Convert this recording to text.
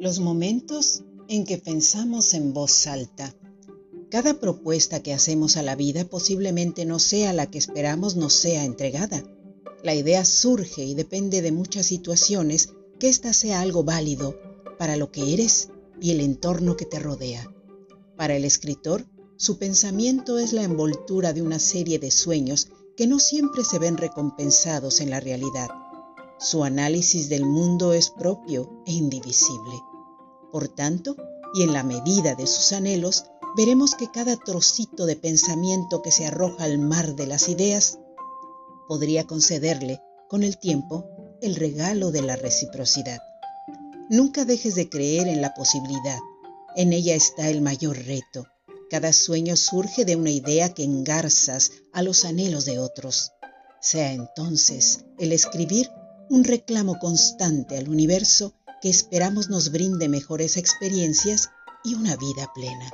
Los momentos en que pensamos en voz alta. Cada propuesta que hacemos a la vida posiblemente no sea la que esperamos no sea entregada. La idea surge y depende de muchas situaciones que ésta sea algo válido para lo que eres y el entorno que te rodea. Para el escritor, su pensamiento es la envoltura de una serie de sueños que no siempre se ven recompensados en la realidad. Su análisis del mundo es propio e indivisible. Por tanto, y en la medida de sus anhelos, veremos que cada trocito de pensamiento que se arroja al mar de las ideas podría concederle, con el tiempo, el regalo de la reciprocidad. Nunca dejes de creer en la posibilidad. En ella está el mayor reto. Cada sueño surge de una idea que engarzas a los anhelos de otros. Sea entonces el escribir un reclamo constante al universo que esperamos nos brinde mejores experiencias y una vida plena.